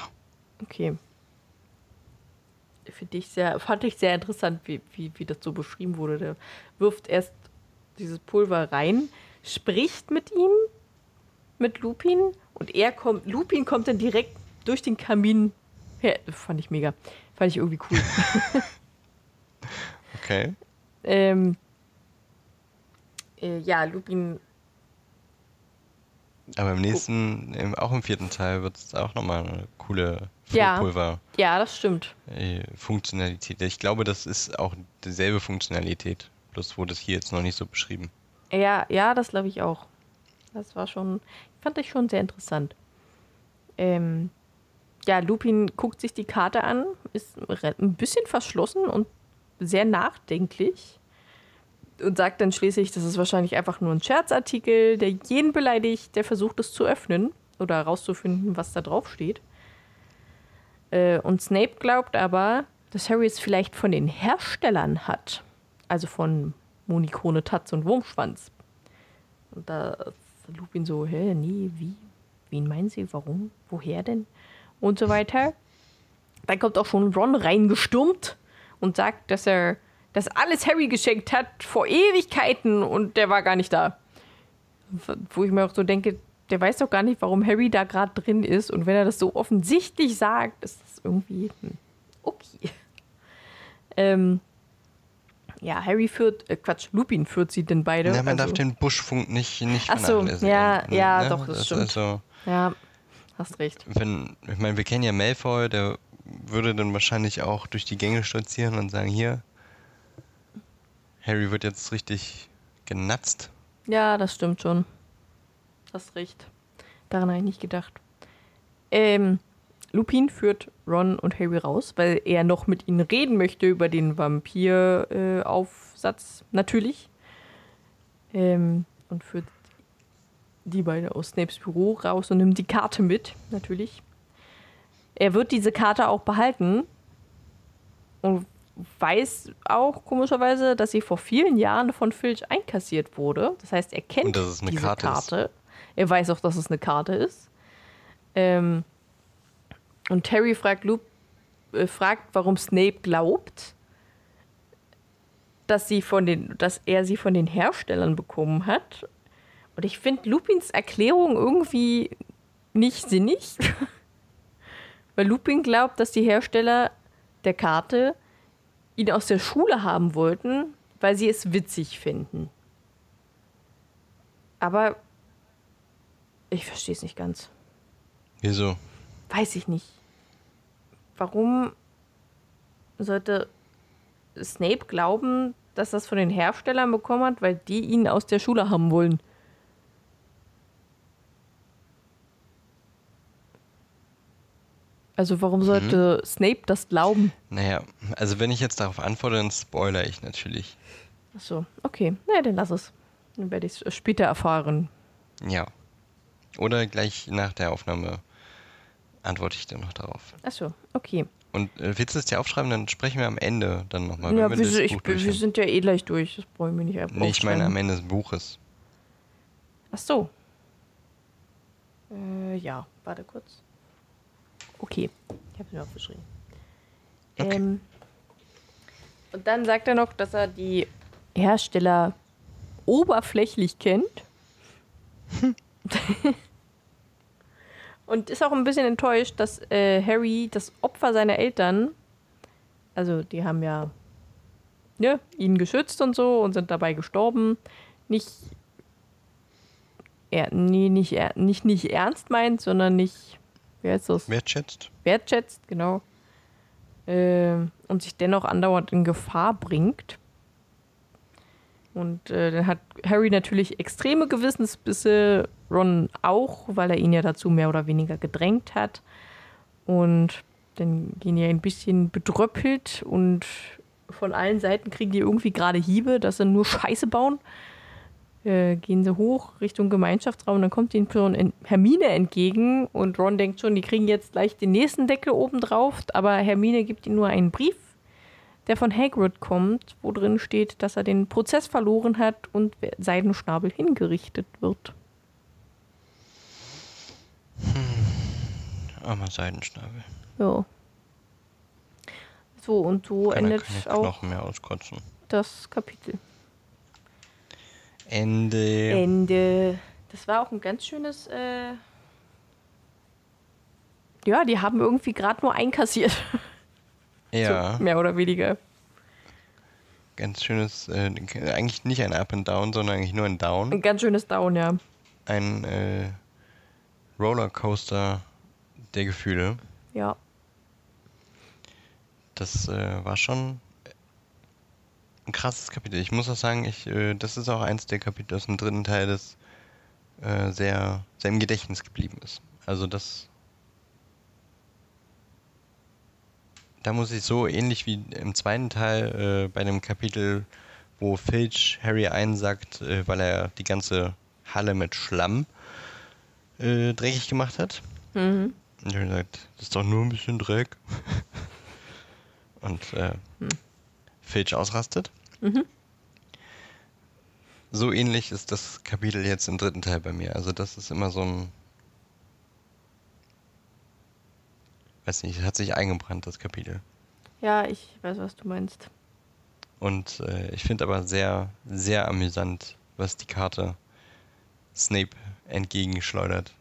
Okay. Finde ich sehr, fand ich sehr interessant, wie, wie, wie das so beschrieben wurde. Der wirft erst dieses Pulver rein, spricht mit ihm, mit Lupin, und er kommt, Lupin kommt dann direkt durch den Kamin her. Fand ich mega. Fand ich irgendwie cool. okay. Ähm, äh, ja, Lupin. Aber im nächsten, im, auch im vierten Teil wird es auch nochmal eine coole Flohpulver. Ja, ja, das stimmt. Äh, Funktionalität. Ich glaube, das ist auch dieselbe Funktionalität. Bloß wurde es hier jetzt noch nicht so beschrieben. Ja, ja, das glaube ich auch. Das war schon, fand ich schon sehr interessant. Ähm, ja, Lupin guckt sich die Karte an, ist ein bisschen verschlossen und sehr nachdenklich und sagt dann schließlich, das ist wahrscheinlich einfach nur ein Scherzartikel, der jeden beleidigt, der versucht es zu öffnen oder herauszufinden, was da drauf steht. Äh, und Snape glaubt aber, dass Harry es vielleicht von den Herstellern hat. Also von Monikone, Tatz und Wurmschwanz. Und da Lupin so, hä, nee, wie? Wen meinen Sie? Warum? Woher denn? Und so weiter. Dann kommt auch schon Ron reingestürmt und sagt, dass er das alles Harry geschenkt hat vor Ewigkeiten und der war gar nicht da. Wo ich mir auch so denke, der weiß doch gar nicht, warum Harry da gerade drin ist. Und wenn er das so offensichtlich sagt, ist das irgendwie hm, okay. Ähm, ja, Harry führt, äh, Quatsch, Lupin führt sie denn beide. Ja, man also. darf den Buschfunk nicht, nicht Ach so, ja, ja, ne? doch, das, das stimmt. Also, ja, hast recht. Wenn, ich meine, wir kennen ja Malfoy, der würde dann wahrscheinlich auch durch die Gänge stolzieren und sagen, hier, Harry wird jetzt richtig genatzt. Ja, das stimmt schon. Hast recht. Daran habe ich nicht gedacht. Ähm, Lupin führt Ron und Harry raus, weil er noch mit ihnen reden möchte über den Vampir-Aufsatz, äh, natürlich. Ähm, und führt die beiden aus Snapes Büro raus und nimmt die Karte mit, natürlich. Er wird diese Karte auch behalten und weiß auch komischerweise, dass sie vor vielen Jahren von Filch einkassiert wurde. Das heißt, er kennt diese Karte. Karte. Er weiß auch, dass es eine Karte ist. Ähm, und Terry fragt, Luke, äh, fragt, warum Snape glaubt, dass, sie von den, dass er sie von den Herstellern bekommen hat. Und ich finde Lupins Erklärung irgendwie nicht sinnig. Weil Lupin glaubt, dass die Hersteller der Karte ihn aus der Schule haben wollten, weil sie es witzig finden. Aber ich verstehe es nicht ganz. Wieso? Weiß ich nicht. Warum sollte Snape glauben, dass das von den Herstellern bekommen hat, weil die ihn aus der Schule haben wollen? Also warum sollte mhm. Snape das glauben? Naja, also wenn ich jetzt darauf antworte, dann spoilere ich natürlich. Ach so, okay. Na, dann lass es. Dann werde ich es später erfahren. Ja. Oder gleich nach der Aufnahme antworte ich dann noch darauf. Ach so, okay. Und äh, willst du es dir aufschreiben, dann sprechen wir am Ende dann nochmal. Ja, wir, wir, ich, wir sind ja eh gleich durch, das brauchen wir nicht ab. Nee, ich meine am Ende des Buches. Ach so. Äh, ja, warte kurz. Okay, ich habe es mir aufgeschrieben. Okay. Ähm, und dann sagt er noch, dass er die Hersteller oberflächlich kennt. und ist auch ein bisschen enttäuscht, dass äh, Harry das Opfer seiner Eltern, also die haben ja ne, ihn geschützt und so und sind dabei gestorben, nicht, er, nee, nicht, er, nicht, nicht ernst meint, sondern nicht, wie heißt das? Wertschätzt. Wertschätzt, genau. Äh, und sich dennoch andauernd in Gefahr bringt. Und äh, dann hat Harry natürlich extreme Gewissensbisse, Ron auch, weil er ihn ja dazu mehr oder weniger gedrängt hat. Und dann gehen die ein bisschen bedröppelt und von allen Seiten kriegen die irgendwie gerade Hiebe, dass sie nur Scheiße bauen. Äh, gehen sie hoch Richtung Gemeinschaftsraum, dann kommt ihnen Hermine entgegen und Ron denkt schon, die kriegen jetzt gleich den nächsten Deckel oben drauf, aber Hermine gibt ihnen nur einen Brief der von Hagrid kommt, wo drin steht, dass er den Prozess verloren hat und Seidenschnabel hingerichtet wird. Hm. Armer Seidenschnabel. Ja. So, und so Kann endet auch Knochen mehr auskotzen. das Kapitel. Ende. Ende. Das war auch ein ganz schönes. Äh ja, die haben irgendwie gerade nur einkassiert. Ja. So, mehr oder weniger. Ganz schönes, äh, eigentlich nicht ein Up and Down, sondern eigentlich nur ein Down. Ein ganz schönes Down, ja. Ein äh, Rollercoaster der Gefühle. Ja. Das äh, war schon ein krasses Kapitel. Ich muss auch sagen, ich, äh, das ist auch eins der Kapitel aus dem dritten Teil, das äh, sehr, sehr im Gedächtnis geblieben ist. Also das da muss ich so ähnlich wie im zweiten Teil äh, bei dem Kapitel, wo Filch Harry einsackt, äh, weil er die ganze Halle mit Schlamm äh, dreckig gemacht hat. Mhm. Und er sagt, das ist doch nur ein bisschen Dreck. Und äh, mhm. Filch ausrastet. Mhm. So ähnlich ist das Kapitel jetzt im dritten Teil bei mir. Also das ist immer so ein weiß nicht, hat sich eingebrannt, das Kapitel. Ja, ich weiß, was du meinst. Und äh, ich finde aber sehr, sehr amüsant, was die Karte Snape entgegenschleudert.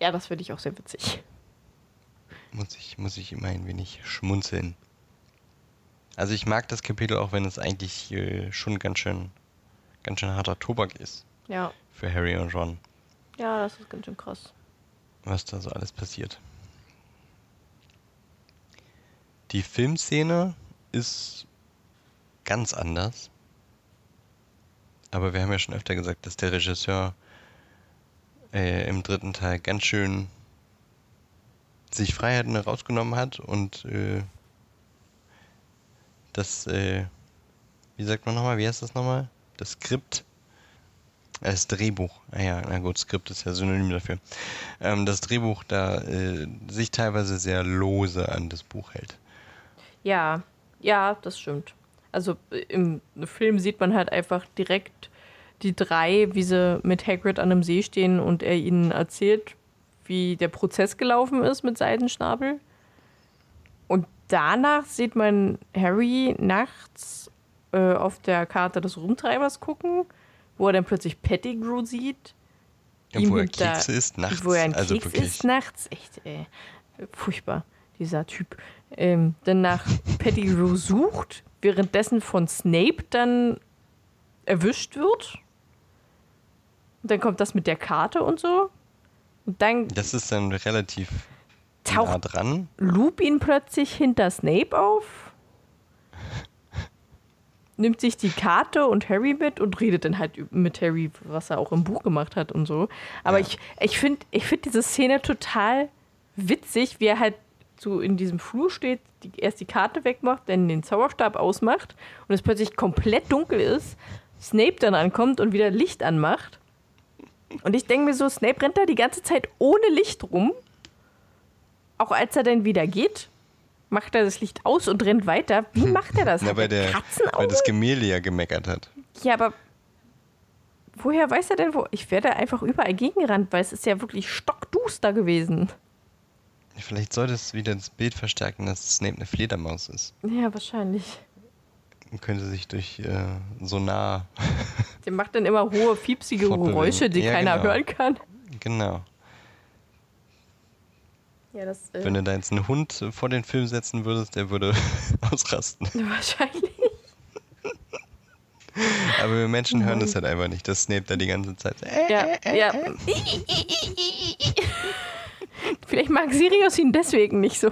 Ja, das finde ich auch sehr witzig. Muss ich, muss ich immer ein wenig schmunzeln. Also ich mag das Kapitel auch, wenn es eigentlich äh, schon ganz schön, ganz schön harter Tobak ist. Ja. Für Harry und Ron. Ja, das ist ganz schön krass. Was da so alles passiert. Die Filmszene ist ganz anders. Aber wir haben ja schon öfter gesagt, dass der Regisseur äh, im dritten Teil ganz schön sich Freiheiten rausgenommen hat und äh, das, äh, wie sagt man nochmal, wie heißt das nochmal? Das Skript, äh, das Drehbuch, ah ja, na gut, Skript ist ja synonym dafür, ähm, das Drehbuch da äh, sich teilweise sehr lose an das Buch hält. Ja, ja, das stimmt. Also im Film sieht man halt einfach direkt die drei, wie sie mit Hagrid an einem See stehen und er ihnen erzählt, wie der Prozess gelaufen ist mit Seidenschnabel. Und danach sieht man Harry nachts äh, auf der Karte des Rumtreibers gucken, wo er dann plötzlich Pettigrew sieht. Ja, wo er Kekse isst nachts. Wo er einen also Keks wirklich. isst nachts. Echt, ey. Furchtbar, dieser Typ. Ähm, dann nach Pettigrew sucht, währenddessen von Snape dann erwischt wird. Und dann kommt das mit der Karte und so. Und dann Das ist dann relativ nah taucht dran. Lupin plötzlich hinter Snape auf. Nimmt sich die Karte und Harry mit und redet dann halt mit Harry, was er auch im Buch gemacht hat und so. Aber Ja. ich, ich finde ich find diese Szene total witzig, wie er halt so in diesem Flur steht, die, erst die Karte wegmacht, dann den Zauberstab ausmacht und es plötzlich komplett dunkel ist, Snape dann ankommt und wieder Licht anmacht. Und ich denke mir so, Snape rennt da die ganze Zeit ohne Licht rum. Auch als er dann wieder geht, macht er das Licht aus und rennt weiter. Wie macht er das? Na, weil, er der, weil das Gemälde ja gemeckert hat. Ja, aber woher weiß er denn, wo? Ich werde einfach überall gegengerannt, weil es ist ja wirklich stockduster gewesen. Vielleicht sollte es wieder das Bild verstärken, dass Snape eine Fledermaus ist. Ja, wahrscheinlich. Und könnte sich durch äh, Sonar. Der macht dann immer hohe, fiepsige. Geräusche, die Ja, keiner genau. hören kann. genau. Ja, das äh, Wenn du da jetzt einen Hund vor den Film setzen würdest, der würde ausrasten. wahrscheinlich. Aber wir Menschen hören das halt einfach nicht, dass Snape da die ganze Zeit. Ja, ja. Vielleicht mag Sirius ihn deswegen nicht so.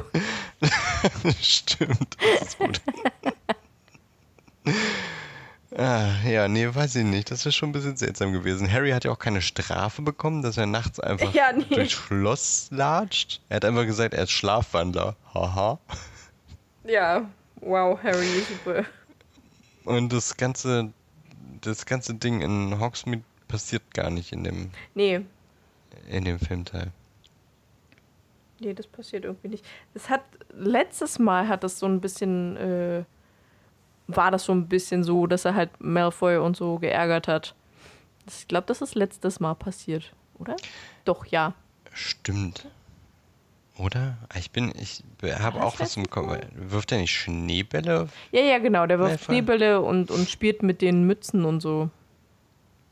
Stimmt, das ist gut. ah, ja, nee, weiß ich nicht. Das ist schon ein bisschen seltsam gewesen. Harry hat ja auch keine Strafe bekommen, dass er nachts einfach Ja, nee. durchs Schloss latscht. Er hat einfach gesagt, er ist Schlafwandler. Haha. Ja, wow, Harry, super. Und das ganze, das ganze Ding in Hogsmeade passiert gar nicht in dem, Nee, in dem Filmteil. Nee, das passiert irgendwie nicht. Es hat, letztes Mal hat das so ein bisschen, äh, war das so ein bisschen so, dass er halt Malfoy und so geärgert hat. Ich glaube, das ist letztes Mal passiert, oder? Doch, ja. Stimmt. Oder? Ah, Ich bin, ich habe auch was im Kopf. Wirft er nicht Schneebälle? Ja, ja, genau, der wirft Malfoy. Schneebälle und, und spielt mit den Mützen und so.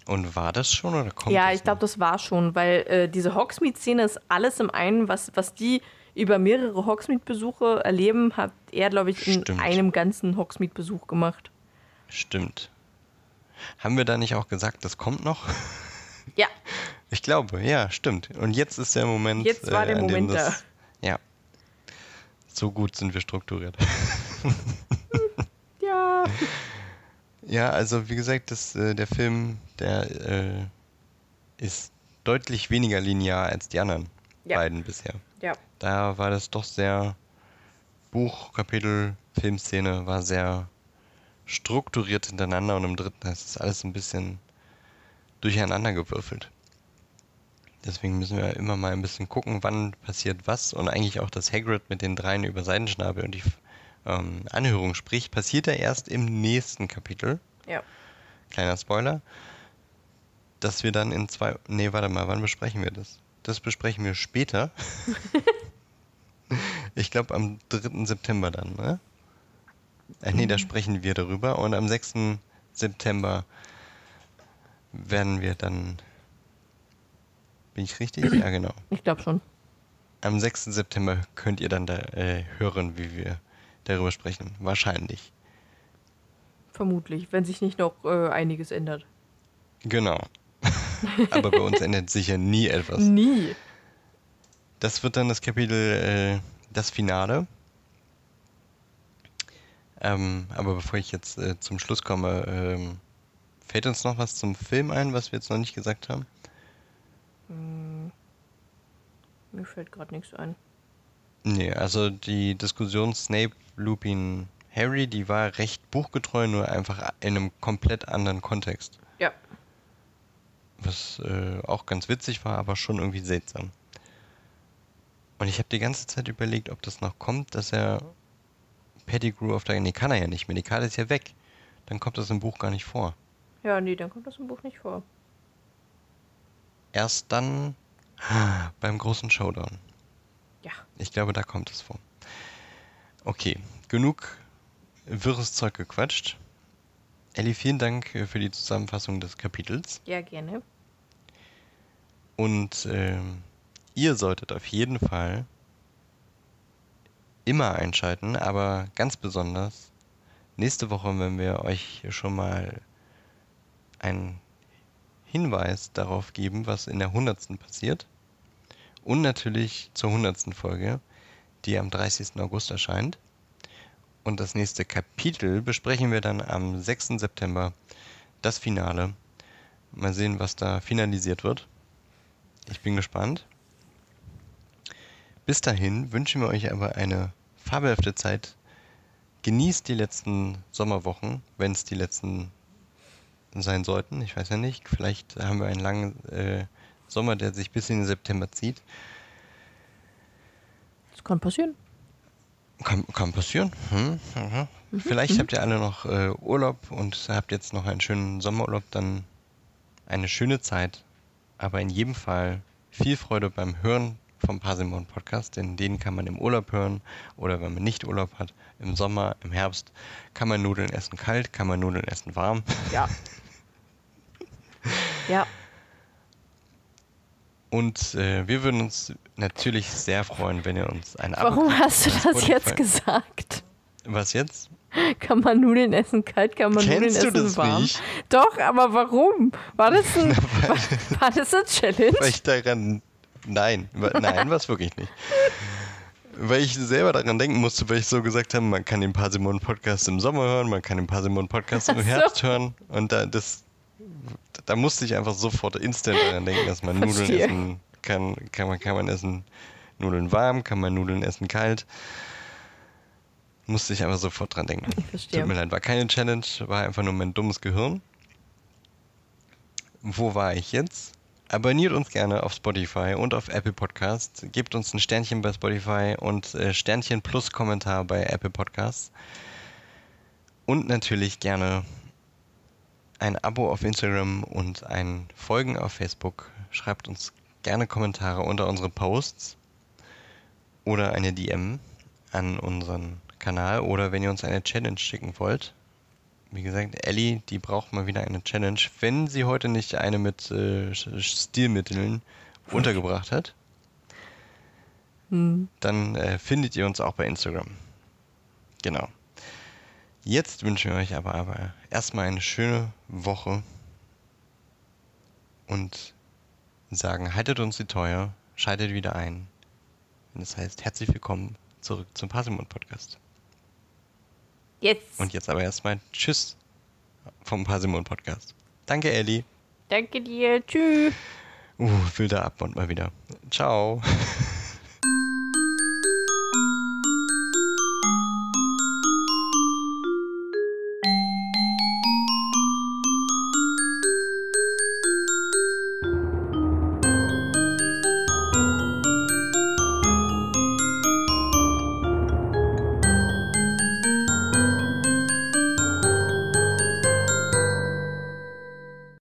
Und war das schon oder kommt Ja, ich glaube, das war schon, weil äh, diese Hogsmeade-Szene ist alles im einen, was, was die über mehrere Hogsmeade-Besuche erleben, hat er, glaube ich, in Stimmt. einem ganzen Hogsmeade-Besuch gemacht. Stimmt. Haben wir da nicht auch gesagt, das kommt noch? Ja, Ich glaube, ja, stimmt. Und jetzt ist der Moment. Jetzt war der an dem Moment das, Ja. So gut sind wir strukturiert. ja. Ja, also wie gesagt, das, äh, der Film, der äh, ist deutlich weniger linear als die anderen Ja. beiden bisher. Ja. Da war das doch sehr Buch, Kapitel, Filmszene war sehr strukturiert hintereinander und im dritten ist es alles ein bisschen durcheinander gewürfelt. Deswegen müssen wir immer mal ein bisschen gucken, wann passiert was und eigentlich auch, dass Hagrid mit den dreien über Seidenschnabel und die ähm, Anhörung spricht, passiert er erst im nächsten Kapitel. Ja. Kleiner Spoiler. Dass wir dann in zwei. Nee, warte mal, wann besprechen wir das? Das besprechen wir später. ich glaube am 3. September dann, ne? Äh, nee, da sprechen wir darüber. Und am 6. September werden wir dann. Bin ich richtig? Ja, genau. Ich glaube schon. Am 6. September könnt ihr dann da äh, hören, wie wir darüber sprechen. Wahrscheinlich. Vermutlich, wenn sich nicht noch äh, einiges ändert. Genau. Aber bei uns ändert sich ja nie etwas. Nie. Das wird dann das Kapitel, äh, das Finale. Ähm, aber bevor ich jetzt äh, zum Schluss komme, ähm, fällt uns noch was zum Film ein, was wir jetzt noch nicht gesagt haben? Mir fällt gerade nichts ein. Nee, also die Diskussion Snape, Lupin, Harry, die war recht buchgetreu, nur einfach in einem komplett anderen Kontext. Ja. Was äh, auch ganz witzig war, aber schon irgendwie seltsam. Und ich habe die ganze Zeit überlegt, ob das noch kommt, dass er Pettigrew auf der... Nee, kann er ja nicht mehr. Die Karte ist ja weg. Dann kommt das im Buch gar nicht vor. Ja, nee, dann kommt das im Buch nicht vor. Erst dann beim großen Showdown. Ja. Ich glaube, da kommt es vor. Okay, genug wirres Zeug gequatscht. Ellie, vielen Dank für die Zusammenfassung des Kapitels. Ja, gerne. Und ähm, ihr solltet auf jeden Fall immer einschalten, aber ganz besonders nächste Woche, wenn wir euch schon mal einen Hinweis darauf geben, was in der 100. passiert. Und natürlich zur 100. Folge, die am 30. August erscheint. Und das nächste Kapitel besprechen wir dann am 6. September, das Finale. Mal sehen, was da finalisiert wird. Ich bin gespannt. Bis dahin wünschen wir euch aber eine fabelhafte Zeit. Genießt die letzten Sommerwochen, wenn es die letzten sein sollten. Ich weiß ja nicht. Vielleicht haben wir einen langen äh, Sommer, der sich bis in den September zieht. Kann passieren. Kann, kann passieren. Hm, mhm. Vielleicht habt ihr alle noch äh, Urlaub und habt jetzt noch einen schönen Sommerurlaub, dann eine schöne Zeit. Aber in jedem Fall viel Freude beim Hören vom Parsimon Podcast, denn den kann man im Urlaub hören oder wenn man nicht Urlaub hat, im Sommer, im Herbst, kann man Nudeln essen kalt, kann man Nudeln essen warm. Ja. Und äh, wir würden uns natürlich sehr freuen, wenn ihr uns ein Abo Warum hast du das Spotify- jetzt gesagt? Was jetzt? Kann man Nudeln essen kalt, kann man Kennst Nudeln essen das warm? nicht? Doch, aber warum? War das, ein, war, war das eine Challenge? Weil ich daran. Nein, nein, war es wirklich nicht. Weil ich selber daran denken musste, weil ich so gesagt habe, man kann den Parsimon Podcast im Sommer hören, man kann den Parsimon Podcast im Ach so. Herbst hören. Und da, das, da musste ich einfach sofort instant daran denken, dass man Nudeln essen kann. Kann man, kann man essen Nudeln warm, kann man Nudeln essen kalt. Musste ich einfach sofort dran denken. Tut mir leid, war keine Challenge, war einfach nur mein dummes Gehirn. Wo war ich jetzt? Abonniert uns gerne auf Spotify und auf Apple Podcasts. Gebt uns ein Sternchen bei Spotify und äh, Sternchen plus Kommentar bei Apple Podcasts. Und natürlich gerne ein Abo auf Instagram und ein Folgen auf Facebook. Schreibt uns gerne Kommentare unter unsere Posts oder eine DM an unseren Kanal oder wenn ihr uns eine Challenge schicken wollt. Wie gesagt, Ellie, die braucht mal wieder eine Challenge, wenn sie heute nicht eine mit äh, Stilmitteln untergebracht hat. Hm. Dann äh, findet ihr uns auch bei Instagram. Genau. Jetzt wünschen wir euch aber, aber erstmal eine schöne Woche und sagen, haltet uns die Teuer, schaltet wieder ein. Und das heißt, herzlich willkommen zurück zum Parsimon Podcast. Jetzt. Und jetzt aber erstmal Tschüss vom Parsimon Podcast. Danke, Ellie. Danke dir. Tschüss. Uh, wilder Abmord mal wieder. Ciao.